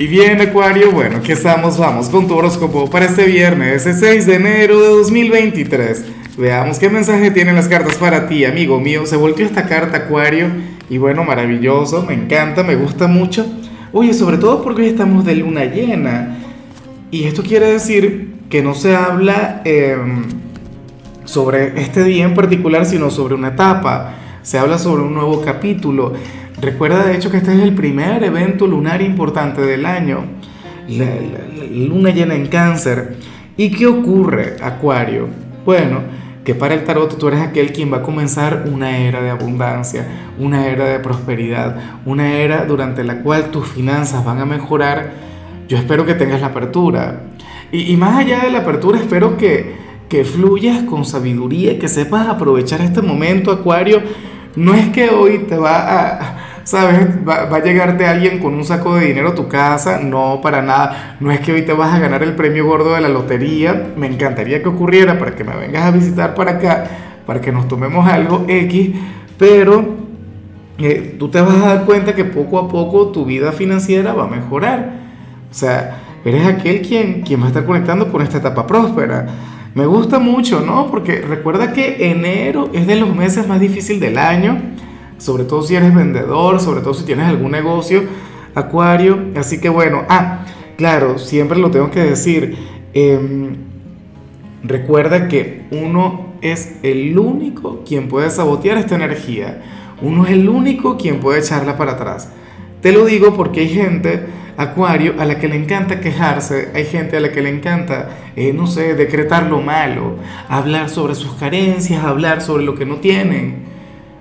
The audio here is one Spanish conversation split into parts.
Y bien, Acuario, bueno, aquí estamos, vamos con tu horóscopo para este viernes, ese 6 de enero de 2023. Veamos qué mensaje tienen las cartas para ti, amigo mío. Se volvió esta carta, Acuario, y bueno, maravilloso, me encanta, me gusta mucho. Oye, sobre todo porque hoy estamos de luna llena. Y esto quiere decir que no se habla em, sobre este día en particular, sino sobre una etapa. Se habla sobre un nuevo capítulo. Recuerda de hecho que este es el primer evento lunar importante del año, la, luna llena en cáncer. ¿Y qué ocurre, Acuario? Bueno, que para el tarot tú eres aquel quien va a comenzar una era de abundancia, una era de prosperidad, una era durante la cual tus finanzas van a mejorar. Yo espero que tengas la apertura. Y, y más allá de la apertura, espero que, que fluyas con sabiduría, que sepas aprovechar este momento, Acuario. No es que hoy te va a ¿sabes? Va, a llegarte alguien con un saco de dinero a tu casa, no, para nada. No es que hoy te vas a ganar el premio gordo de la lotería, me encantaría que ocurriera para que me vengas a visitar para acá, para que nos tomemos algo X, pero eh, tú te vas a dar cuenta que poco a poco tu vida financiera va a mejorar. O sea, eres aquel quien, quien va a estar conectando con esta etapa próspera. Me gusta mucho, ¿no? Porque recuerda que enero es de los meses más difíciles del año sobre todo si eres vendedor, sobre todo si tienes algún negocio, Acuario. Así que bueno, ah, claro, siempre lo tengo que decir. Em, recuerda que uno es el único quien puede sabotear esta energía. Uno es el único quien puede echarla para atrás. Te lo digo porque hay gente, Acuario, a la que le encanta quejarse, hay gente a la que le encanta, eh, no sé, decretar lo malo, hablar sobre sus carencias, hablar sobre lo que no tienen.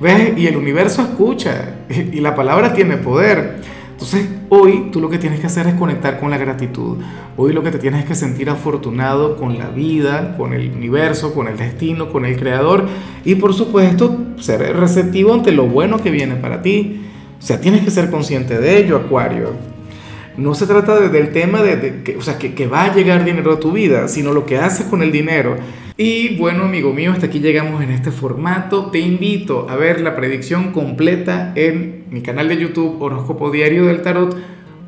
¿Ves? Y el universo escucha y la palabra tiene poder. Entonces, hoy tú lo que tienes que hacer es conectar con la gratitud. Hoy lo que te tienes que sentir afortunado con la vida, con el universo, con el destino, con el creador y por supuesto ser receptivo ante lo bueno que viene para ti. O sea, tienes que ser consciente de ello, Acuario. No se trata del tema de, que, o sea, que, va a llegar dinero a tu vida, sino lo que haces con el dinero. Y bueno, amigo mío, hasta aquí llegamos en este formato. Te invito a ver la predicción completa en mi canal de YouTube Horóscopo Diario del Tarot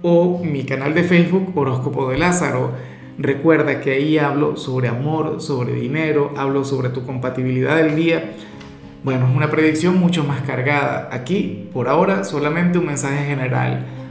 o mi canal de Facebook Horóscopo de Lázaro. Recuerda que ahí hablo sobre amor, sobre dinero, hablo sobre tu compatibilidad del día. Bueno, es una predicción mucho más cargada. Aquí, por ahora, solamente un mensaje general.